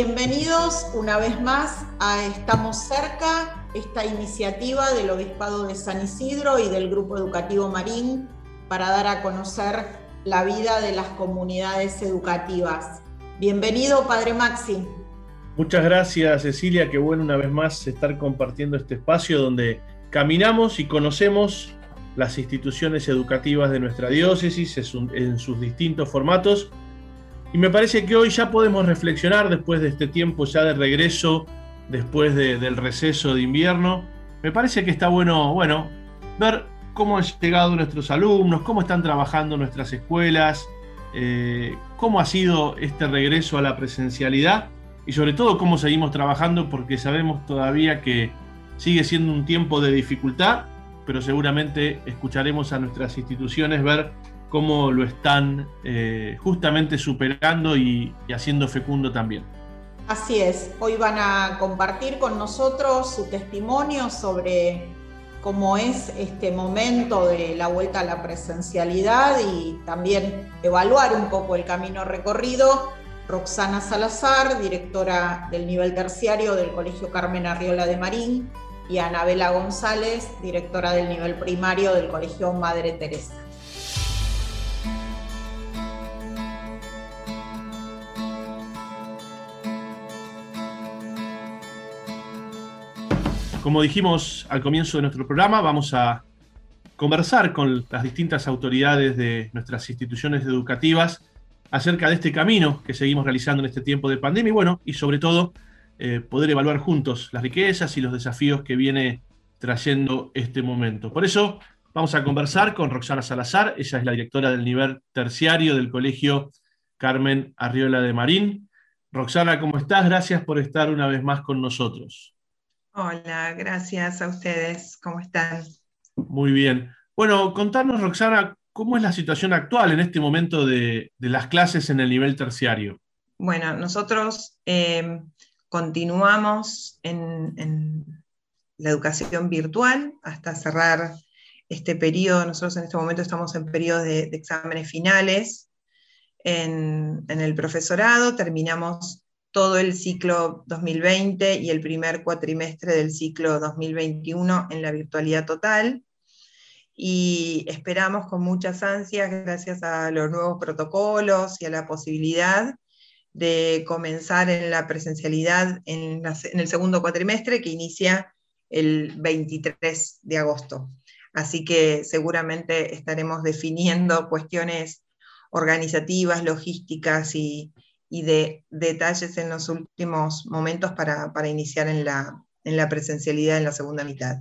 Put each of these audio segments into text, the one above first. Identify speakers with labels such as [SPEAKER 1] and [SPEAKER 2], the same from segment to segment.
[SPEAKER 1] Bienvenidos una vez más a Estamos cerca, esta iniciativa del Obispado de San Isidro y del Grupo Educativo Marín para dar a conocer la vida de las comunidades educativas. Bienvenido, Padre Maxi.
[SPEAKER 2] Muchas gracias, Cecilia. Qué bueno una vez más estar compartiendo este espacio donde caminamos y conocemos las instituciones educativas de nuestra diócesis en sus distintos formatos y me parece que hoy ya podemos reflexionar después de este tiempo ya de regreso, después del receso de invierno. Me parece que está bueno, bueno, ver cómo han llegado nuestros alumnos, cómo están trabajando nuestras escuelas, eh, cómo ha sido este regreso a la presencialidad y sobre todo cómo seguimos trabajando porque sabemos todavía que sigue siendo un tiempo de dificultad, pero seguramente escucharemos a nuestras instituciones ver cómo lo están eh, justamente superando y, haciendo fecundo también.
[SPEAKER 1] Así es, hoy van a compartir con nosotros su testimonio sobre cómo es este momento de la vuelta a la presencialidad y también evaluar un poco el camino recorrido. Roxana Salazar, directora del nivel terciario del Colegio Carmen Arriola de Marín, y Anabela González, directora del nivel primario del Colegio Madre Teresa.
[SPEAKER 2] Como dijimos al comienzo de nuestro programa, vamos a conversar con las distintas autoridades de nuestras instituciones educativas acerca de este camino que seguimos realizando en este tiempo de pandemia y bueno, y sobre todo eh, poder evaluar juntos las riquezas y los desafíos que viene trayendo este momento. Por eso vamos a conversar con Roxana Salazar, ella es la directora del nivel terciario del Colegio Carmen Arriola de Marín. Roxana, ¿cómo estás? Gracias por estar una vez más con nosotros.
[SPEAKER 3] Hola, gracias a ustedes. ¿Cómo están?
[SPEAKER 2] Muy bien. Bueno, contarnos, Roxana, ¿cómo es la situación actual en este momento de, las clases en el nivel terciario?
[SPEAKER 3] Bueno, nosotros eh, continuamos en, la educación virtual hasta cerrar este periodo. Nosotros en este momento estamos en periodo de, exámenes finales en, en, el profesorado. Terminamos todo el ciclo 2020 y el primer cuatrimestre del ciclo 2021 en la virtualidad total. Y esperamos con muchas ansias, gracias a los nuevos protocolos y a la posibilidad de comenzar en la presencialidad en, en el segundo cuatrimestre que inicia el 23 de agosto. Así que seguramente estaremos definiendo cuestiones organizativas, logísticas y, y de detalles en los últimos momentos para, iniciar en la, presencialidad en la segunda mitad.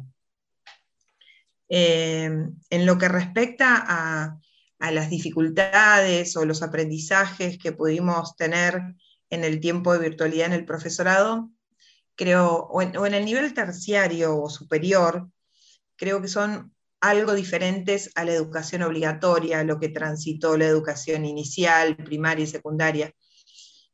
[SPEAKER 3] Eh, en lo que respecta a, las dificultades o los aprendizajes que pudimos tener en el tiempo de virtualidad en el profesorado, creo, o en, el nivel terciario o superior, creo que son algo diferentes a la educación obligatoria, lo que transitó la educación inicial, primaria y secundaria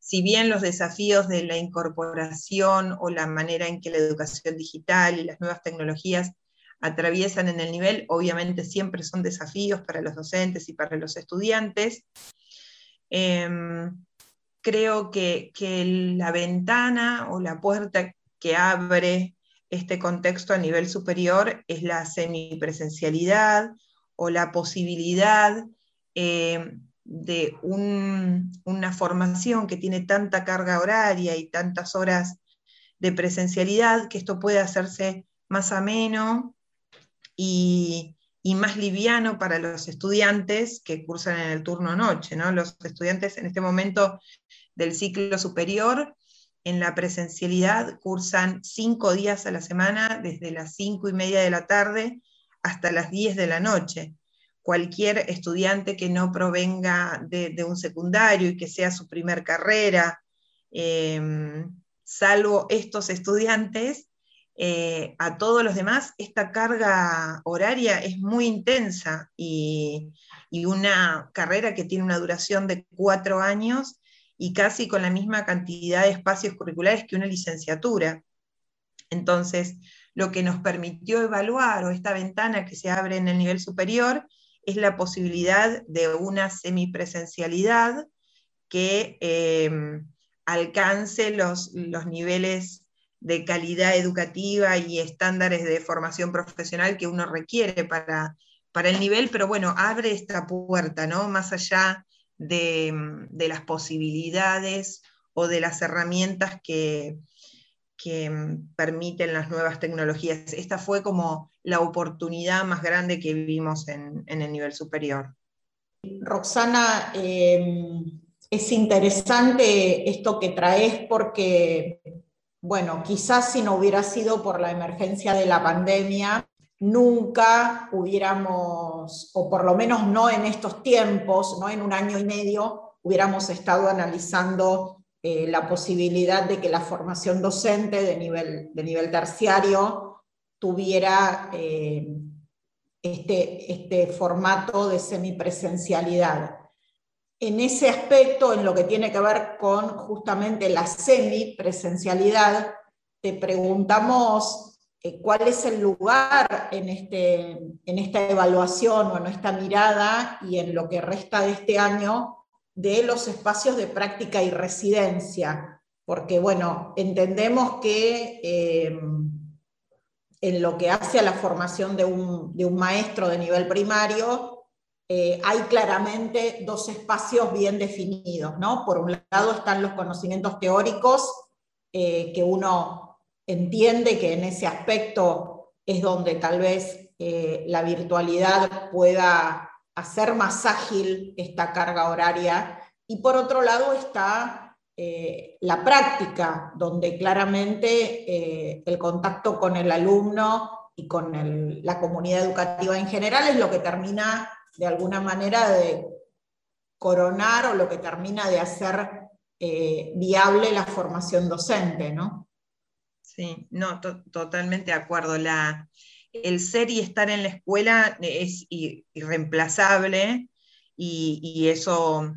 [SPEAKER 3] si bien los desafíos de la incorporación o la manera en que la educación digital y las nuevas tecnologías atraviesan en el nivel, obviamente siempre son desafíos para los docentes y para los estudiantes. Em, creo que, la ventana o la puerta que abre este contexto a nivel superior es la semipresencialidad o la posibilidad eh, de una formación que tiene tanta carga horaria y tantas horas de presencialidad, que esto puede hacerse más ameno y, más liviano para los estudiantes que cursan en el turno noche. ¿no? Los estudiantes en este momento del ciclo superior en la presencialidad cursan cinco días a la semana, desde las cinco y media de la tarde hasta las diez de la noche cualquier estudiante que no provenga de, un secundario y que sea su primer carrera, em, salvo estos estudiantes, eh, a todos los demás esta carga horaria es muy intensa y, y, una carrera que tiene una duración de cuatro años y casi con la misma cantidad de espacios curriculares que una licenciatura. Entonces, lo que nos permitió evaluar o esta ventana que se abre en el nivel superior es la posibilidad de una semipresencialidad que em, alcance los, los niveles de calidad educativa y estándares de formación profesional que uno requiere para, para el nivel, pero bueno, abre esta puerta, ¿no? Más allá de, de las posibilidades o de las herramientas que, que permiten las nuevas tecnologías. Esta fue como la oportunidad más grande que vimos en, el nivel superior.
[SPEAKER 1] Roxana, em, es interesante esto que traes porque, bueno, quizás si no hubiera sido por la emergencia de la pandemia, nunca hubiéramos, o por lo menos no en estos tiempos, no en un año y medio, hubiéramos estado analizando eh, la posibilidad de que la formación docente de nivel, de nivel terciario tuviera eh, este, este formato de semipresencialidad. En ese aspecto, en lo que tiene que ver con justamente la semipresencialidad, te preguntamos eh, cuál es el lugar en, este, en esta evaluación o en esta mirada y en lo que resta de este año de los espacios de práctica y residencia, porque bueno, entendemos que eh, en lo que hace a la formación de un, maestro de nivel primario, eh, hay claramente dos espacios bien definidos, ¿no? Por un lado están los conocimientos teóricos, eh, que uno entiende que en ese aspecto es donde tal vez la virtualidad pueda hacer más ágil esta carga horaria. Y por otro lado está eh, la práctica, donde claramente eh, el contacto con el alumno y con la comunidad educativa en general es lo que termina de alguna manera de coronar o lo que termina de hacer eh, viable la formación docente, ¿no?
[SPEAKER 3] Sí, no, totalmente de acuerdo. La, el ser y estar en la escuela es irreemplazable y, eso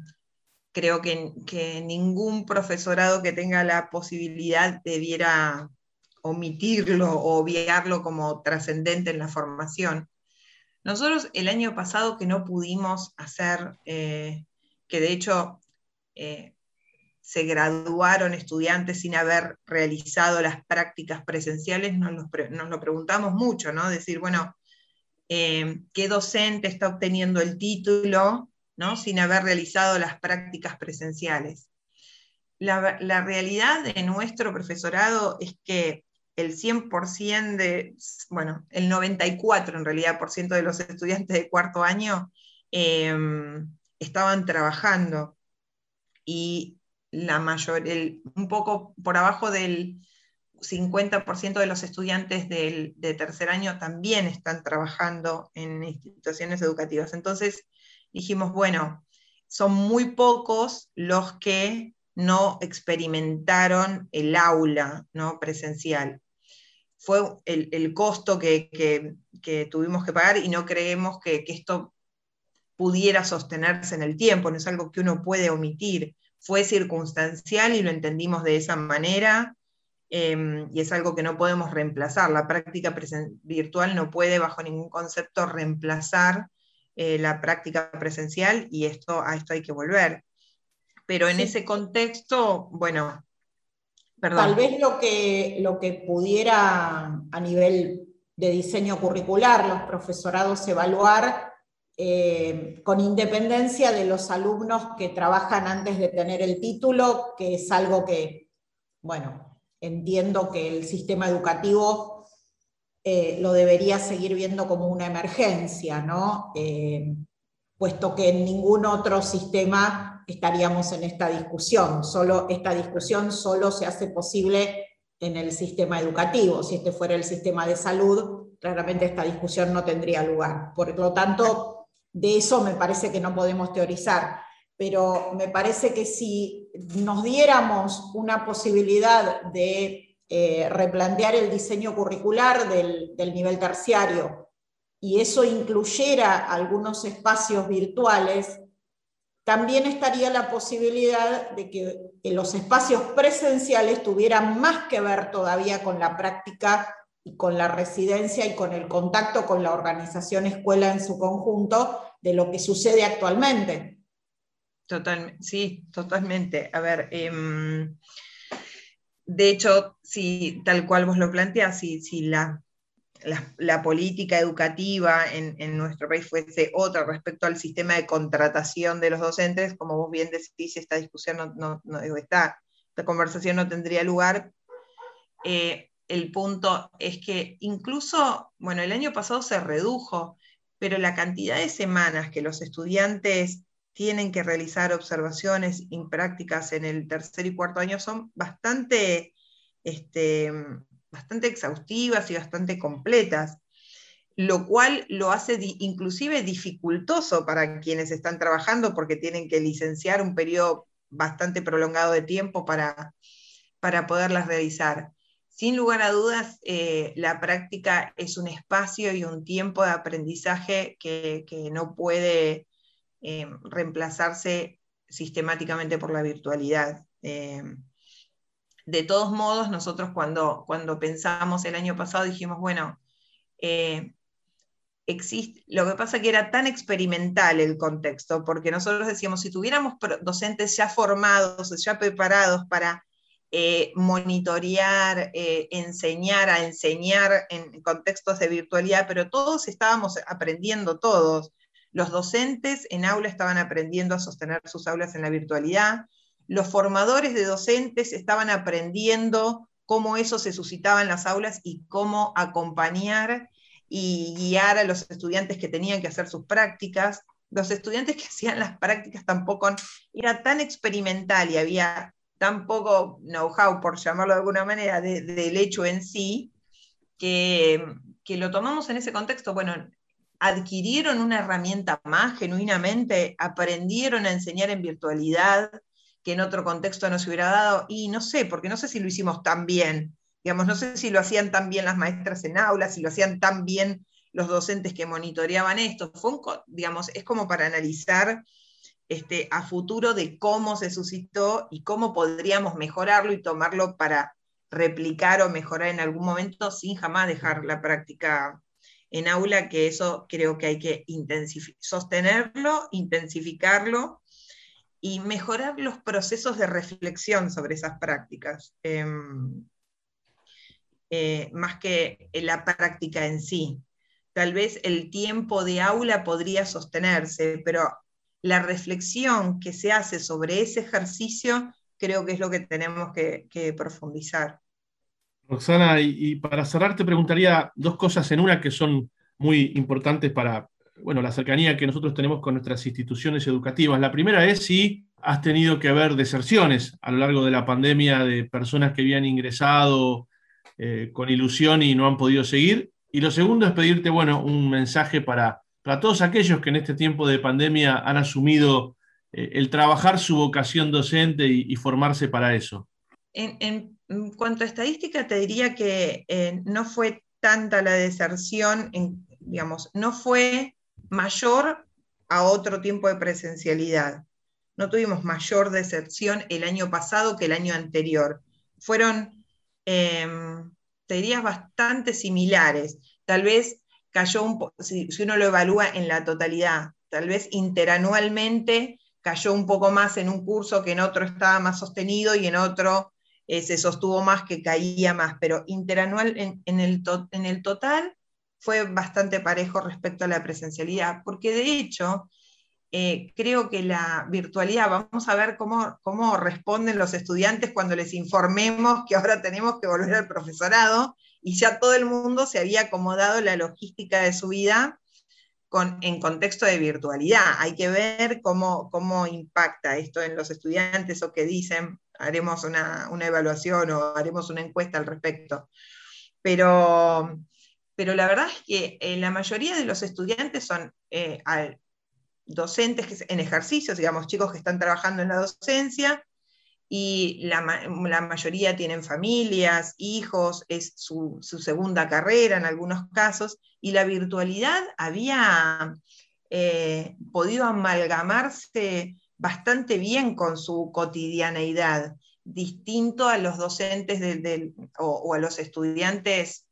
[SPEAKER 3] creo que, ningún profesorado que tenga la posibilidad debiera omitirlo o obviarlo como trascendente en la formación. Nosotros el año pasado que no pudimos hacer, eh, que de hecho eh, se graduaron estudiantes sin haber realizado las prácticas presenciales, nos lo, preguntamos mucho, ¿no? Decir, bueno, eh, ¿qué docente está obteniendo el título ¿no? sin haber realizado las prácticas presenciales? La, realidad de nuestro profesorado es que el 100% de, bueno, el 94 en realidad por ciento de los estudiantes de cuarto año eh, estaban trabajando y la mayor, un poco por abajo del 50% de los estudiantes del, de tercer año también están trabajando en instituciones educativas. Entonces dijimos, bueno, son muy pocos los que no experimentaron el aula ¿no? presencial. Fue el, costo que, tuvimos que pagar y no creemos que, que esto pudiera sostenerse en el tiempo, no es algo que uno puede omitir fue circunstancial y lo entendimos de esa manera. Em, y es algo que no podemos reemplazar. La práctica virtual no puede bajo ningún concepto reemplazar eh, la práctica presencial y esto, a esto hay que volver. Pero en ese contexto, bueno,
[SPEAKER 1] perdón. Tal vez lo que, lo que pudiera a nivel de diseño curricular los profesorados evaluar eh, con independencia de los alumnos que trabajan antes de tener el título, que es algo que, bueno, entiendo que el sistema educativo eh, lo debería seguir viendo como una emergencia, ¿no? Eh, puesto que en ningún otro sistema estaríamos en esta discusión. Solo, esta discusión solo se hace posible en el sistema educativo. Si este fuera el sistema de salud, claramente esta discusión no tendría lugar. Por lo tanto, de eso me parece que no podemos teorizar, pero me parece que si nos diéramos una posibilidad de eh, replantear el diseño curricular del, nivel terciario y eso incluyera algunos espacios virtuales, también estaría la posibilidad de que, los espacios presenciales tuvieran más que ver todavía con la práctica y con la residencia y con el contacto con la organización escuela en su conjunto de lo que sucede actualmente.
[SPEAKER 3] Total, sí, totalmente. A ver, em, de hecho, si tal cual vos lo planteas, si, si la, la, política educativa en, nuestro país fuese otra respecto al sistema de contratación de los docentes, como vos bien decís, esta discusión no, no, esta, conversación no tendría lugar. Eh, el punto es que incluso, bueno, el año pasado se redujo, pero la cantidad de semanas que los estudiantes tienen que realizar observaciones y prácticas en el tercer y cuarto año son bastante, este, bastante exhaustivas y bastante completas, lo cual lo hace inclusive dificultoso para quienes están trabajando porque tienen que licenciar un periodo bastante prolongado de tiempo para, para poderlas realizar. Sin lugar a dudas, eh, la práctica es un espacio y un tiempo de aprendizaje que, no puede eh, reemplazarse sistemáticamente por la virtualidad. Eh, de todos modos, nosotros cuando, cuando pensamos el año pasado dijimos, bueno, existe, lo que pasa que era tan experimental el contexto, porque nosotros decíamos, si tuviéramos docentes ya formados, ya preparados para eh, monitorear, eh, enseñar a enseñar en contextos de virtualidad, pero todos estábamos aprendiendo, todos. Los docentes en aula estaban aprendiendo a sostener sus aulas en la virtualidad, los formadores de docentes estaban aprendiendo cómo eso se suscitaba en las aulas y cómo acompañar y guiar a los estudiantes que tenían que hacer sus prácticas. Los estudiantes que hacían las prácticas tampoco era tan experimental y había tan poco know-how, por llamarlo de alguna manera, del hecho en sí, que, que lo tomamos en ese contexto. Bueno, adquirieron una herramienta más genuinamente, aprendieron a enseñar en virtualidad, que en otro contexto no se hubiera dado, y no sé, porque no sé si lo hicimos tan bien, digamos, no sé si lo hacían tan bien las maestras en aulas, si lo hacían tan bien los docentes que monitoreaban esto, Fue digamos, es como para analizar este, a futuro de cómo se suscitó y cómo podríamos mejorarlo y tomarlo para replicar o mejorar en algún momento sin jamás dejar la práctica en aula, que eso creo que hay que sostenerlo, intensificarlo y mejorar los procesos de reflexión sobre esas prácticas, em, eh, más que la práctica en sí. Tal vez el tiempo de aula podría sostenerse, pero la reflexión que se hace sobre ese ejercicio creo que es lo que tenemos que, profundizar.
[SPEAKER 2] Roxana, y, para cerrar te preguntaría dos cosas en una que son muy importantes para bueno, la cercanía que nosotros tenemos con nuestras instituciones educativas. La primera es si has tenido que ver deserciones a lo largo de la pandemia de personas que habían ingresado eh, con ilusión y no han podido seguir. Y lo segundo es pedirte, bueno, un mensaje para para todos aquellos que en este tiempo de pandemia han asumido eh, el trabajar su vocación docente y, formarse para eso?
[SPEAKER 3] En, cuanto a estadística, te diría que eh, no fue tanta la deserción, digamos, no fue mayor a otro tiempo de presencialidad. No tuvimos mayor deserción el año pasado que el año anterior. Fueron, em, te diría, bastante similares. Tal vez cayó un si, si uno lo evalúa en la totalidad, tal vez interanualmente cayó un poco más en un curso que en otro estaba más sostenido y en otro eh, se sostuvo más que caía más, pero interanual en, el total fue bastante parejo respecto a la presencialidad, porque de hecho eh, creo que la virtualidad, vamos a ver cómo, cómo responden los estudiantes cuando les informemos que ahora tenemos que volver al profesorado, y ya todo el mundo se había acomodado la logística de su vida con, en contexto de virtualidad. Hay que ver cómo, cómo impacta esto en los estudiantes o qué dicen, haremos una, evaluación o haremos una encuesta al respecto. Pero, pero la verdad es que eh, la mayoría de los estudiantes son eh, docentes que, en ejercicios, digamos, chicos que están trabajando en la docencia, y la, mayoría tienen familias, hijos, es su, segunda carrera en algunos casos, y la virtualidad había eh, podido amalgamarse bastante bien con su cotidianeidad, distinto a los docentes o, a los estudiantes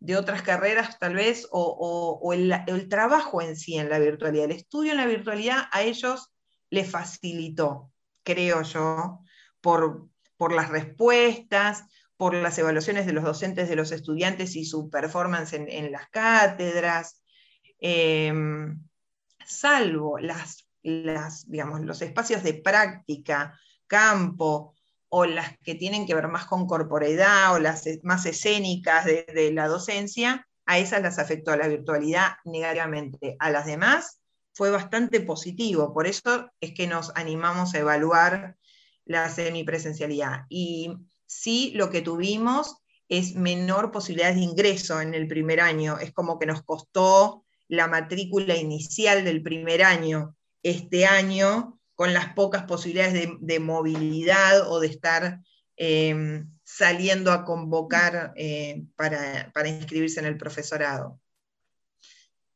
[SPEAKER 3] de otras carreras tal vez, o, el, trabajo en sí en la virtualidad. El estudio en la virtualidad a ellos le facilitó, creo yo, por, por las respuestas, por las evaluaciones de los docentes de los estudiantes y su performance en, las cátedras, em, salvo las, las, digamos, los espacios de práctica, campo, o las que tienen que ver más con corporeidad o las más escénicas de, la docencia, a esas las afectó la virtualidad negativamente. A las demás fue bastante positivo, por eso es que nos animamos a evaluar la semipresencialidad. Y sí, lo que tuvimos es menor posibilidad de ingreso en el primer año, es como que nos costó la matrícula inicial del primer año este año con las pocas posibilidades de, movilidad o de estar eh, saliendo a convocar eh, para, inscribirse en el profesorado.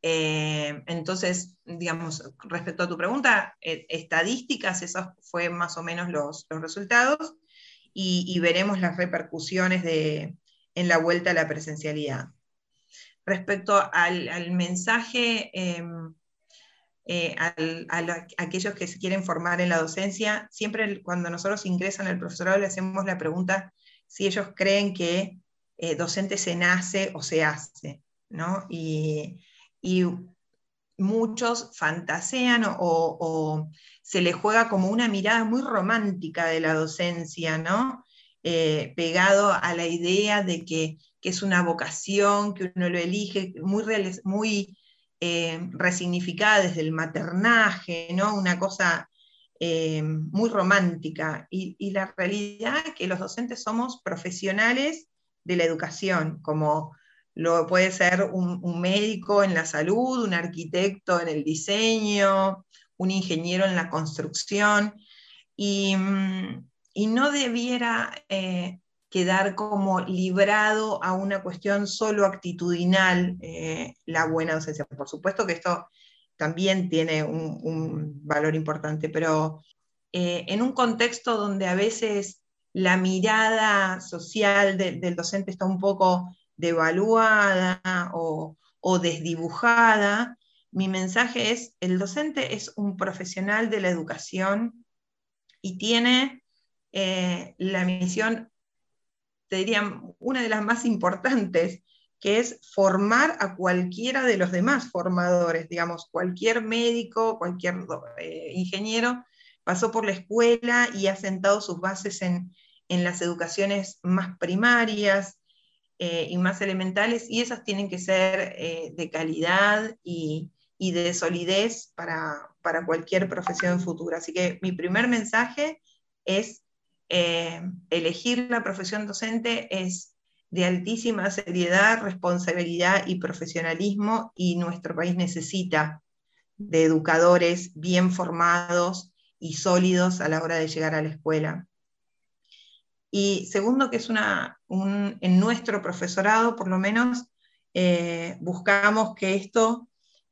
[SPEAKER 3] Eh, entonces, digamos, respecto a tu pregunta, estadísticas, esos fue más o menos los, resultados y, veremos las repercusiones de, en la vuelta a la presencialidad. Respecto al, al mensaje eh, a aquellos que se quieren formar en la docencia, siempre cuando nosotros ingresan al profesorado le hacemos la pregunta si ellos creen que eh, docente se nace o se hace, ¿no? Y, muchos fantasean o, se les juega como una mirada muy romántica de la docencia, ¿no? Eh, pegado a la idea de que, que, es una vocación, que uno lo elige, muy, muy eh, resignificada desde el maternaje, ¿no? una cosa eh, muy romántica. Y, la realidad es que los docentes somos profesionales de la educación, como lo puede ser un, médico en la salud, un arquitecto en el diseño, un ingeniero en la construcción, y, mm, no debiera eh, quedar como librado a una cuestión solo actitudinal eh, la buena docencia. Por supuesto que esto también tiene un, valor importante, pero eh, en un contexto donde a veces la mirada social del docente está un poco devaluada o, desdibujada, mi mensaje es, el docente es un profesional de la educación y tiene eh, la misión te diría, una de las más importantes, que es formar a cualquiera de los demás formadores, digamos, cualquier médico, cualquier eh, ingeniero pasó por la escuela y ha sentado sus bases en, las educaciones más primarias eh, y más elementales, y esas tienen que ser eh, de calidad y, de solidez para, para cualquier profesión futura. Así que mi primer mensaje es eh, elegir la profesión docente es de altísima seriedad, responsabilidad y profesionalismo y nuestro país necesita de educadores bien formados y sólidos a la hora de llegar a la escuela. Y segundo, que es una, en nuestro profesorado, por lo menos, eh, buscamos que esto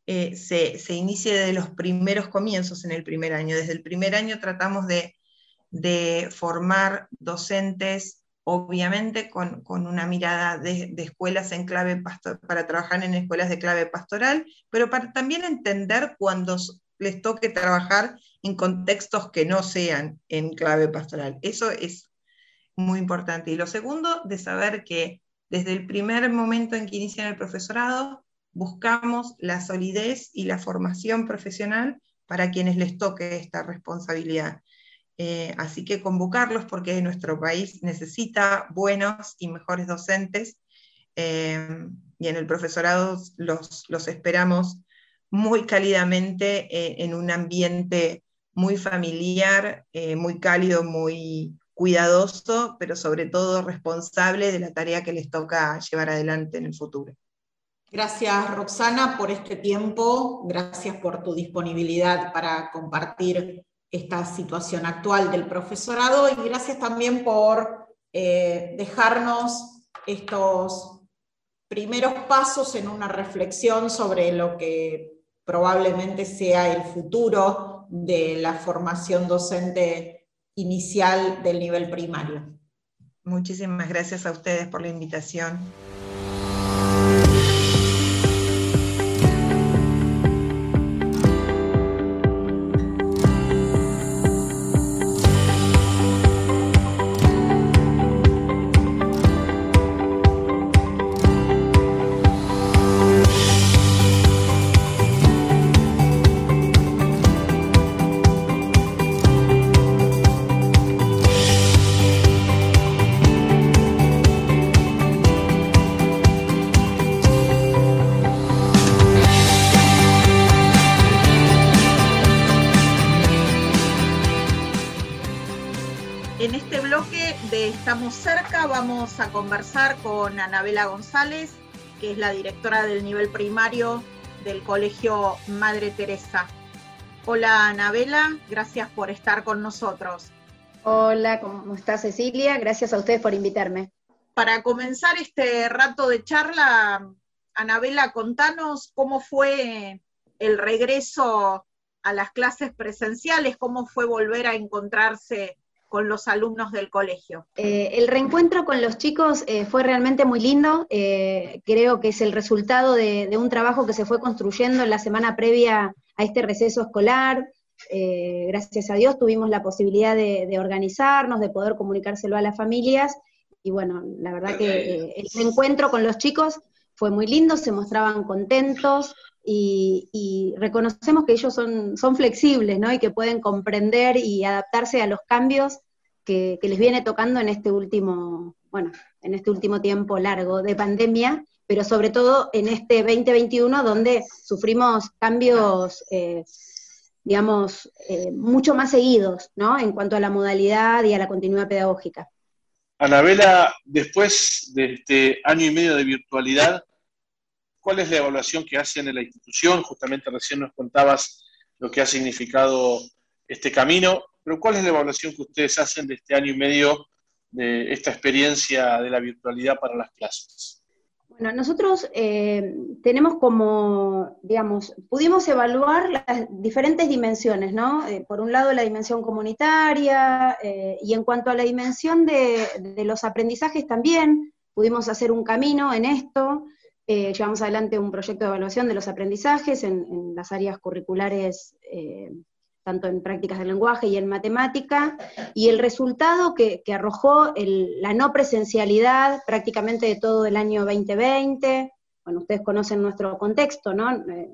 [SPEAKER 3] eh, se, se, inicie desde los primeros comienzos en el primer año. Desde el primer año tratamos de de formar docentes, obviamente con, una mirada de, escuelas en clave para trabajar en escuelas de clave pastoral, pero para también entender cuando les toque trabajar en contextos que no sean en clave pastoral. Eso es muy importante. Y lo segundo, de saber que desde el primer momento en que inician el profesorado, buscamos la solidez y la formación profesional para quienes les toque esta responsabilidad. Eh, así que convocarlos porque nuestro país necesita buenos y mejores docentes eh, y en el profesorado los, los esperamos muy cálidamente eh, en un ambiente muy familiar, muy cálido, muy cuidadoso, pero sobre todo responsable de la tarea que les toca llevar adelante en el futuro.
[SPEAKER 1] Gracias, Roxana, por este tiempo. Gracias por tu disponibilidad para compartir esta situación actual del profesorado y gracias también por eh, dejarnos estos primeros pasos en una reflexión sobre lo que probablemente sea el futuro de la formación docente inicial del nivel primario.
[SPEAKER 3] Muchísimas gracias a ustedes por la invitación.
[SPEAKER 4] Vamos a conversar con Anabela González, que es la directora del nivel primario del Colegio Madre Teresa. Hola Anabela, gracias por estar con nosotros.
[SPEAKER 5] Hola, ¿cómo está Cecilia? Gracias a ustedes por invitarme.
[SPEAKER 4] Para comenzar este rato de charla, Anabela, contanos cómo fue el regreso a las clases presenciales, cómo fue volver a encontrarse con los alumnos del colegio?
[SPEAKER 5] Eh, el reencuentro con los chicos eh, fue realmente muy lindo. Eh, creo que es el resultado de, un trabajo que se fue construyendo en la semana previa a este receso escolar. gracias a Dios tuvimos la posibilidad de, organizarnos, de poder comunicárselo a las familias. Y bueno, la verdad que el reencuentro con los chicos fue muy lindo, se mostraban contentos, y, reconocemos que ellos son, son flexibles, ¿no? Y que pueden comprender y adaptarse a los cambios que, les viene tocando en este último, bueno, en este último tiempo largo de pandemia, pero sobre todo en este 2021 donde sufrimos cambios, eh, digamos, eh, mucho más seguidos, ¿no? En cuanto a la modalidad y a la continuidad pedagógica.
[SPEAKER 6] Anabela, después de este año y medio de virtualidad, ¿Cuál es la evaluación que hacen en la institución? Justamente recién nos contabas lo que ha significado este camino, pero ¿cuál es la evaluación que ustedes hacen de este año y medio de esta experiencia de la virtualidad para las clases?
[SPEAKER 5] Bueno, nosotros eh, tenemos como, digamos, pudimos evaluar las diferentes dimensiones, ¿no? Eh, por un lado la dimensión comunitaria eh, y en cuanto a la dimensión de, los aprendizajes también, pudimos hacer un camino en esto. Llevamos adelante un proyecto de evaluación de los aprendizajes en, las áreas curriculares, tanto en prácticas del lenguaje y en matemática, y el resultado que, arrojó la no presencialidad prácticamente de todo el año 2020, bueno, ustedes conocen nuestro contexto, ¿no? Eh,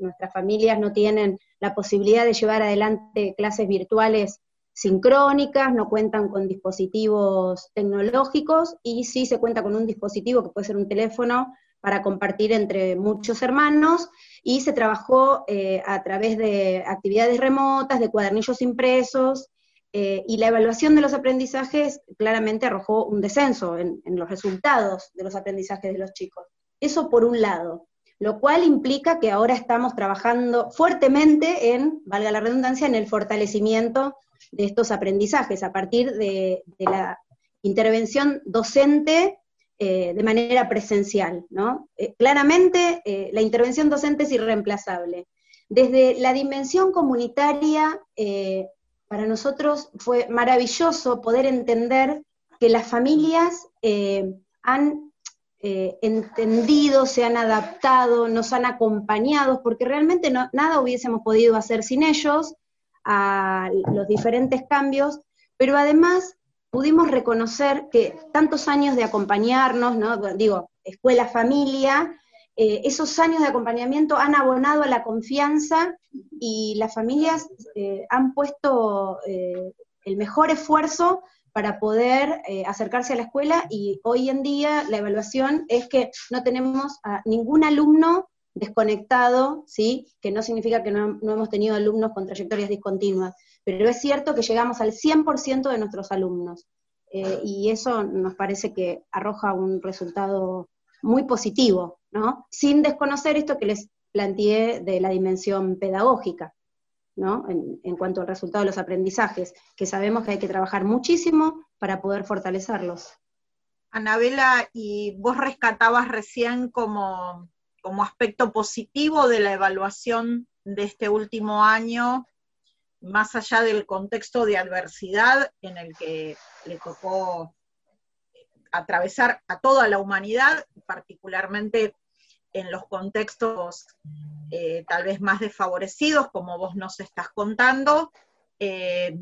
[SPEAKER 5] nuestras familias no tienen la posibilidad de llevar adelante clases virtuales sincrónicas, no cuentan con dispositivos tecnológicos y sí se cuenta con un dispositivo que puede ser un teléfono para compartir entre muchos hermanos y se trabajó eh, a través de actividades remotas, de cuadernillos impresos, eh, y la evaluación de los aprendizajes claramente arrojó un descenso en, los resultados de los aprendizajes de los chicos. Eso por un lado, lo cual implica que ahora estamos trabajando fuertemente en, valga la redundancia, en el fortalecimiento de estos aprendizajes a partir de la intervención docente eh, de manera presencial. ¿no? Eh, claramente eh, la intervención docente es irreemplazable. Desde la dimensión comunitaria, para nosotros fue maravilloso poder entender que las familias han entendido, se han adaptado, nos han acompañado, porque realmente nada hubiésemos podido hacer sin ellos, a los diferentes cambios, pero además pudimos reconocer que tantos años de acompañarnos, ¿no? digo, escuela, familia, eh, esos años de acompañamiento han abonado a la confianza y las familias eh, han puesto eh, el mejor esfuerzo para poder acercarse a la escuela y hoy en día la evaluación es que no tenemos a ningún alumno desconectado, ¿sí? que no significa que no, no hemos tenido alumnos con trayectorias discontinuas, pero es cierto que llegamos al 100% de nuestros alumnos. Eh, y eso nos parece que arroja un resultado muy positivo, ¿no? Sin desconocer esto que les planteé de la dimensión pedagógica, ¿no? En, en, cuanto al resultado de los aprendizajes, que sabemos que hay que trabajar muchísimo para poder fortalecerlos.
[SPEAKER 4] Anabela, y vos rescatabas recién como, como aspecto positivo de la evaluación de este último año más allá del contexto de adversidad en el que le tocó atravesar a toda la humanidad, particularmente en los contextos eh, tal vez más desfavorecidos, como vos nos estás contando, eh,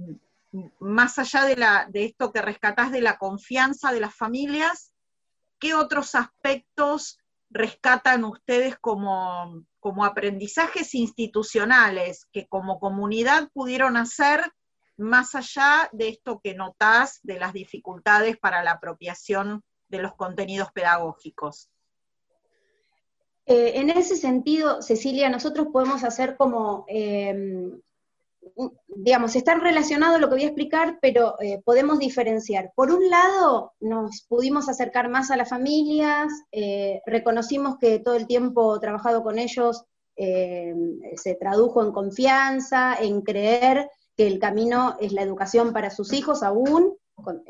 [SPEAKER 4] más allá de, la, de esto que rescatás de la confianza de las familias, ¿qué otros aspectos rescatan ustedes como, como aprendizajes institucionales que como comunidad pudieron hacer más allá de esto que notás de las dificultades para la apropiación de los contenidos pedagógicos?
[SPEAKER 5] Eh, en ese sentido, Cecilia, nosotros podemos hacer como em, digamos, están relacionados lo que voy a explicar, pero eh, podemos diferenciar. Por un lado, nos pudimos acercar más a las familias, eh, reconocimos que todo el tiempo trabajado con ellos eh, se tradujo en confianza, en creer que el camino es la educación para sus hijos aún, con,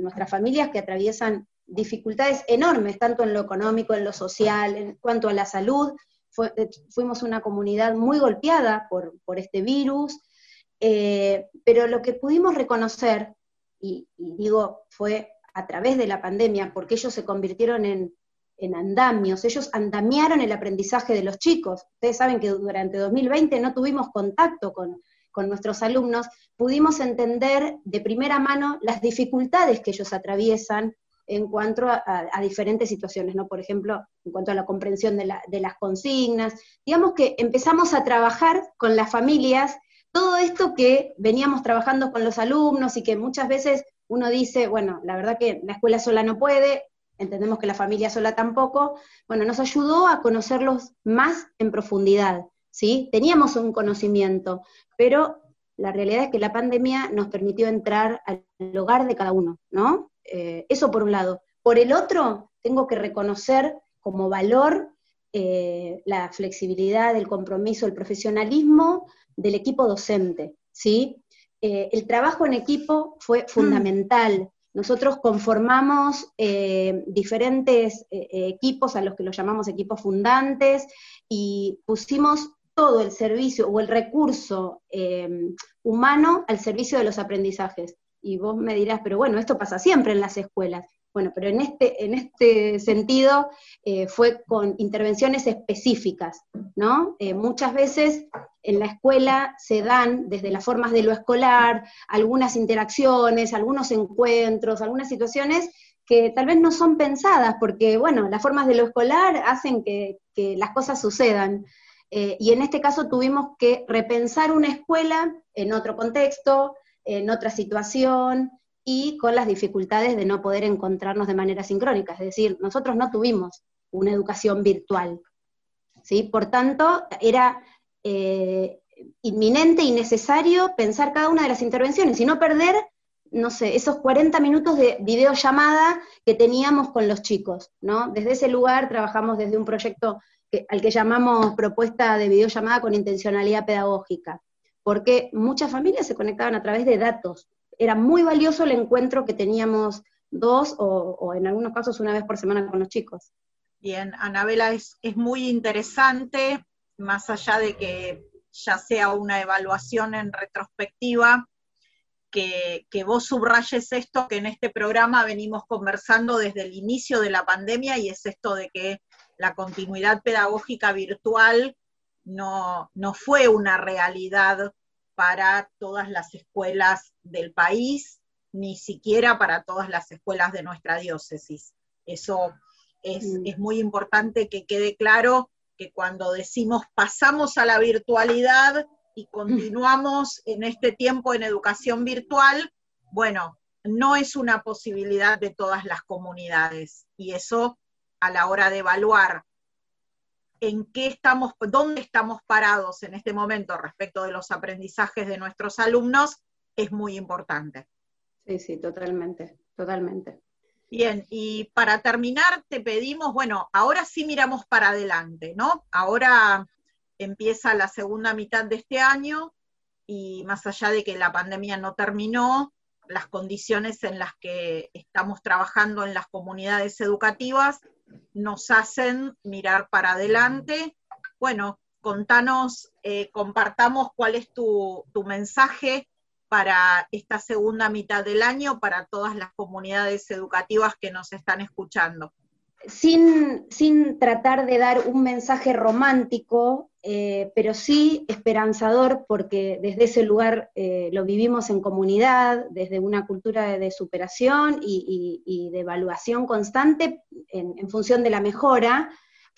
[SPEAKER 5] nuestras familias que atraviesan dificultades enormes, tanto en lo económico, en lo social, en cuanto a la salud, fuimos una comunidad muy golpeada por, este virus, eh, pero lo que pudimos reconocer, y, digo, fue a través de la pandemia, porque ellos se convirtieron en, andamios, ellos andamiaron el aprendizaje de los chicos. Ustedes saben que durante 2020 no tuvimos contacto con, nuestros alumnos, pudimos entender de primera mano las dificultades que ellos atraviesan en cuanto a, diferentes situaciones, ¿no? Por ejemplo, en cuanto a la comprensión de, las consignas. Digamos que empezamos a trabajar con las familias todo esto que veníamos trabajando con los alumnos y que muchas veces uno dice, bueno, la verdad que la escuela sola no puede, entendemos que la familia sola tampoco, bueno, nos ayudó a conocerlos más en profundidad, ¿sí? Teníamos un conocimiento, pero la realidad es que la pandemia nos permitió entrar al hogar de cada uno, ¿no? Eh, eso por un lado. Por el otro, tengo que reconocer como valor eh, la flexibilidad, el compromiso, el profesionalismo del equipo docente, ¿sí? Eh, el trabajo en equipo fue mm. fundamental. Nosotros conformamos diferentes equipos a los que los llamamos equipos fundantes y pusimos todo el servicio o el recurso humano al servicio de los aprendizajes y vos me dirás, pero bueno, esto pasa siempre en las escuelas. Bueno, pero en este, en este sentido eh, fue con intervenciones específicas, ¿no? Eh, muchas veces en la escuela se dan desde las formas de lo escolar algunas interacciones, algunos encuentros, algunas situaciones que tal vez no son pensadas, porque, bueno, las formas de lo escolar hacen que, las cosas sucedan. Eh, y en este caso tuvimos que repensar una escuela en otro contexto, en otra situación y con las dificultades de no poder encontrarnos de manera sincrónica. Es decir, nosotros no tuvimos una educación virtual. ¿sí? Por tanto, era eh, inminente y necesario pensar cada una de las intervenciones y no perder, no sé, esos 40 minutos de videollamada que teníamos con los chicos. ¿no? Desde ese lugar trabajamos desde un proyecto al que llamamos propuesta de videollamada con intencionalidad pedagógica porque muchas familias se conectaban a través de datos. Era muy valioso el encuentro que teníamos dos o, en algunos casos una vez por semana con los chicos.
[SPEAKER 4] Bien, Anabela, es, muy interesante, más allá de que ya sea una evaluación en retrospectiva, que, que, vos subrayes esto que en este programa venimos conversando desde el inicio de la pandemia y es esto de que la continuidad pedagógica virtual no, no fue una realidad para todas las escuelas del país, ni siquiera para todas las escuelas de nuestra diócesis. Eso es, mm. es, muy importante que quede claro que cuando decimos pasamos a la virtualidad y continuamos en este tiempo en educación virtual, bueno, no es una posibilidad de todas las comunidades. Y eso a la hora de evaluar en qué estamos, dónde estamos parados en este momento respecto de los aprendizajes de nuestros alumnos es muy importante.
[SPEAKER 5] Sí, sí, totalmente, totalmente.
[SPEAKER 4] Bien, y para terminar te pedimos, bueno, ahora sí miramos para adelante, ¿no? Ahora empieza la segunda mitad de este año y más allá de que la pandemia no terminó, las condiciones en las que estamos trabajando en las comunidades educativas nos hacen mirar para adelante. Bueno, contanos, eh, compartamos cuál es tu, mensaje para esta segunda mitad del año, para todas las comunidades educativas que nos están escuchando.
[SPEAKER 5] Sin, sin tratar de dar un mensaje romántico, eh, pero sí esperanzador, porque desde ese lugar eh, lo vivimos en comunidad, desde una cultura de, superación y, de evaluación constante en, función de la mejora,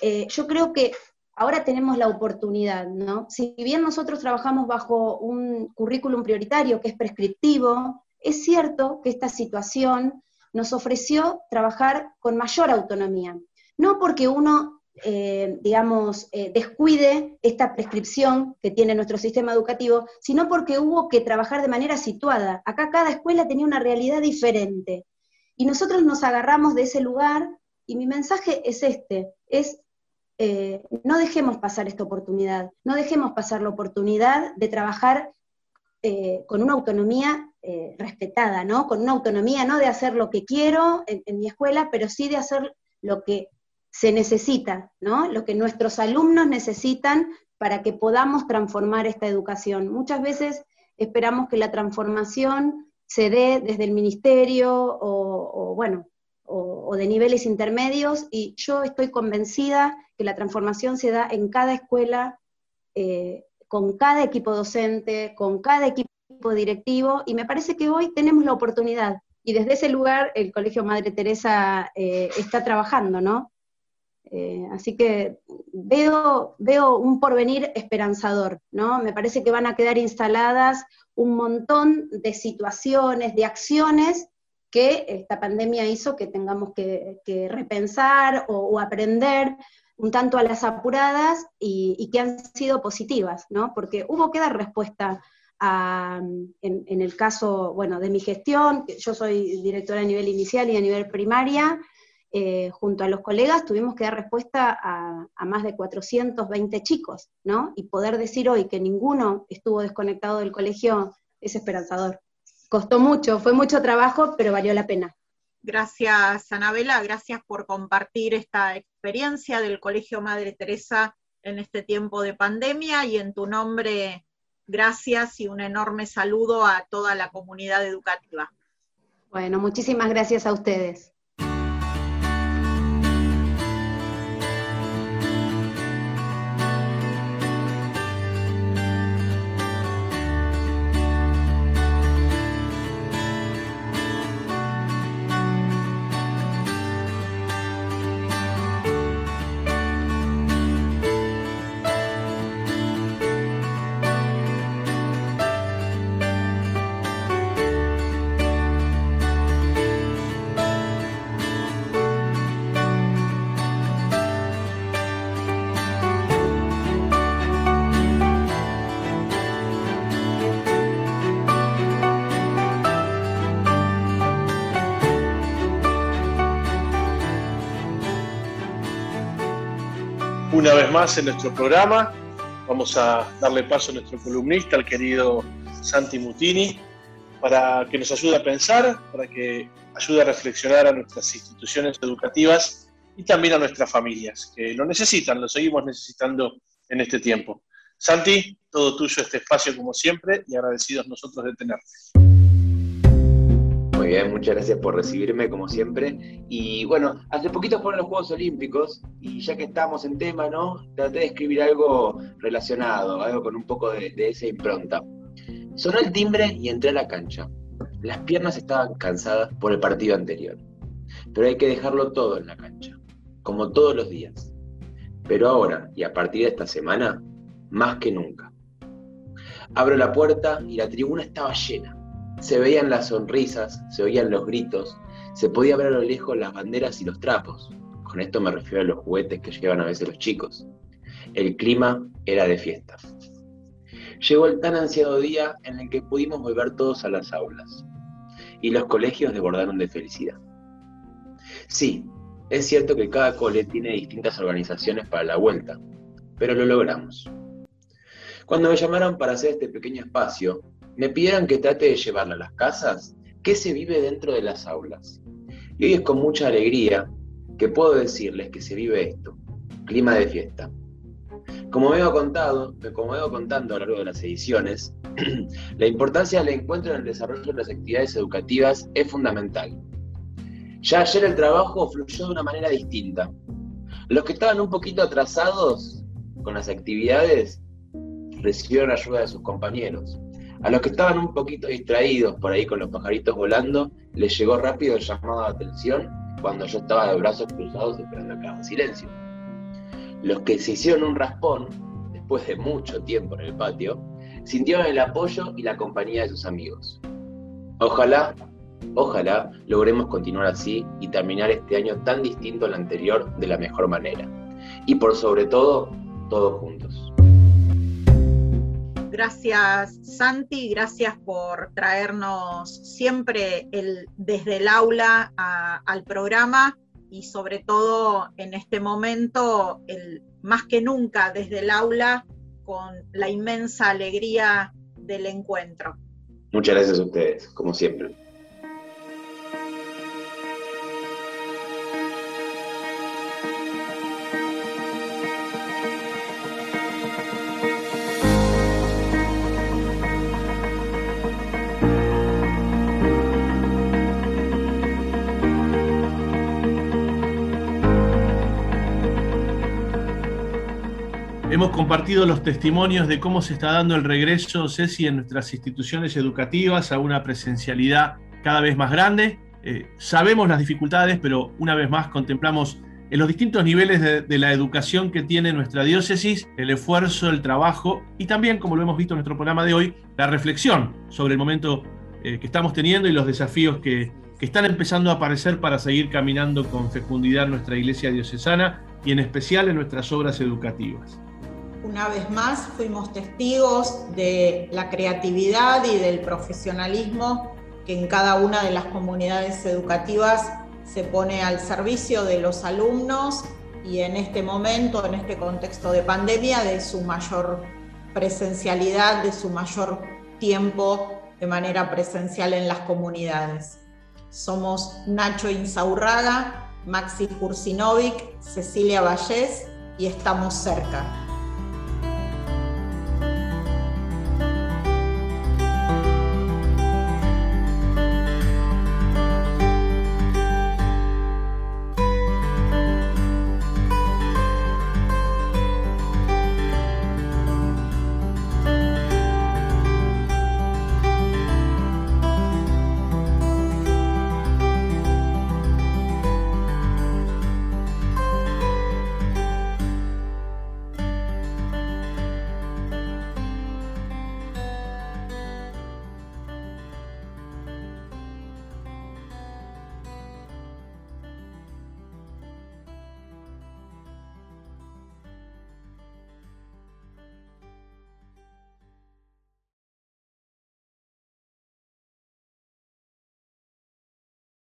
[SPEAKER 5] eh, yo creo que ahora tenemos la oportunidad, ¿no? Si bien nosotros trabajamos bajo un currículum prioritario que es prescriptivo, es cierto que esta situación nos ofreció trabajar con mayor autonomía. No porque uno eh, digamos, eh, descuide esta prescripción que tiene nuestro sistema educativo, sino porque hubo que trabajar de manera situada. Acá cada escuela tenía una realidad diferente. Y nosotros nos agarramos de ese lugar y mi mensaje es este, es eh, no dejemos pasar esta oportunidad, no dejemos pasar la oportunidad de trabajar con una autonomía respetada, ¿no? Con una autonomía no de hacer lo que quiero en mi escuela, pero sí de hacer lo que se necesita, ¿no? Lo que nuestros alumnos necesitan para que podamos transformar esta educación. Muchas veces esperamos que la transformación se dé desde el ministerio o, bueno, o, de niveles intermedios y yo estoy convencida que la transformación se da en cada escuela, eh, con cada equipo docente, con cada equipo directivo y me parece que hoy tenemos la oportunidad y desde ese lugar el Colegio Madre Teresa eh, está trabajando, ¿no? Eh, así que veo, veo un porvenir esperanzador, ¿no? Me parece que van a quedar instaladas un montón de situaciones, de acciones que esta pandemia hizo que tengamos que, repensar o, aprender un tanto a las apuradas y, que han sido positivas, ¿no? Porque hubo que dar respuesta en, en, el caso, bueno, de mi gestión, yo soy directora a nivel inicial y a nivel primaria, eh, junto a los colegas tuvimos que dar respuesta a, más de 420 chicos, ¿no? Y poder decir hoy que ninguno estuvo desconectado del colegio es esperanzador. Costó mucho, fue mucho trabajo, pero valió la pena.
[SPEAKER 1] Gracias, Anabela, gracias por compartir esta experiencia del Colegio Madre Teresa en este tiempo de pandemia y en tu nombre, gracias y un enorme saludo a toda la comunidad educativa.
[SPEAKER 5] Bueno, muchísimas gracias a ustedes.
[SPEAKER 2] Más en nuestro programa. Vamos a darle paso a nuestro columnista, el querido Santi Mutini, para que nos ayude a pensar, para que ayude a reflexionar a nuestras instituciones educativas y también a nuestras familias, que lo necesitan, lo seguimos necesitando en este tiempo. Santi, todo tuyo este espacio como siempre y agradecidos nosotros de tenerte
[SPEAKER 7] bien, muchas gracias por recibirme como siempre. Y bueno, hace poquito fueron los Juegos Olímpicos y ya que estamos en tema, ¿no? Traté de escribir algo relacionado, algo con un poco de, esa impronta. Sonó el timbre y entré a la cancha. Las piernas estaban cansadas por el partido anterior. Pero hay que dejarlo todo en la cancha, como todos los días. Pero ahora, y a partir de esta semana, más que nunca. Abro la puerta y la tribuna estaba llena se veían las sonrisas, se oían los gritos, se podía ver a lo lejos las banderas y los trapos. Con esto me refiero a los juguetes que llevan a veces los chicos. El clima era de fiesta. Llegó el tan ansiado día en el que pudimos volver todos a las aulas y los colegios desbordaron de felicidad. Sí, es cierto que cada cole tiene distintas organizaciones para la vuelta, pero lo logramos. Cuando me llamaron para hacer este pequeño espacio, me pidieron que trate de llevarla a las casas qué se vive dentro de las aulas. Y hoy es con mucha alegría que puedo decirles que se vive esto, clima de fiesta. Como veo contado, como contando a lo largo de las ediciones, la importancia del encuentro en el desarrollo de las actividades educativas es fundamental. Ya ayer el trabajo fluyó de una manera distinta. Los que estaban un poquito atrasados con las actividades recibieron ayuda de sus compañeros. A los que estaban un poquito distraídos por ahí con los pajaritos volando, les llegó rápido el llamado de atención cuando yo estaba de brazos cruzados esperando en silencio. Los que se hicieron un raspón, después de mucho tiempo en el patio, sintieron el apoyo y la compañía de sus amigos. Ojalá, ojalá logremos continuar así y terminar este año tan distinto al anterior de la mejor manera. y por sobre todo, todos juntos.
[SPEAKER 1] Gracias Santi, gracias por traernos siempre desde el aula al programa y sobre todo en este momento, más que nunca desde el aula, con la inmensa alegría del encuentro.
[SPEAKER 7] Muchas gracias a ustedes, como siempre.
[SPEAKER 2] Hemos compartido los testimonios de cómo se está dando el regreso, Ceci, en nuestras instituciones educativas a una presencialidad cada vez más grande. Eh, sabemos las dificultades, pero una vez más contemplamos en los distintos niveles de, la educación que tiene nuestra diócesis, el esfuerzo, el trabajo y también, como lo hemos visto en nuestro programa de hoy, la reflexión sobre el momento eh, que estamos teniendo y los desafíos que, que están empezando a aparecer para seguir caminando con fecundidad nuestra iglesia diocesana y en especial en nuestras obras educativas
[SPEAKER 1] una vez más fuimos testigos de la creatividad y del profesionalismo que en cada una de las comunidades educativas se pone al servicio de los alumnos y en este momento, en este contexto de pandemia, de su mayor presencialidad, de su mayor tiempo de manera presencial en las comunidades. Somos Nacho Insaurraga, Maxi Kursinovic, Cecilia Vallés y estamos cerca.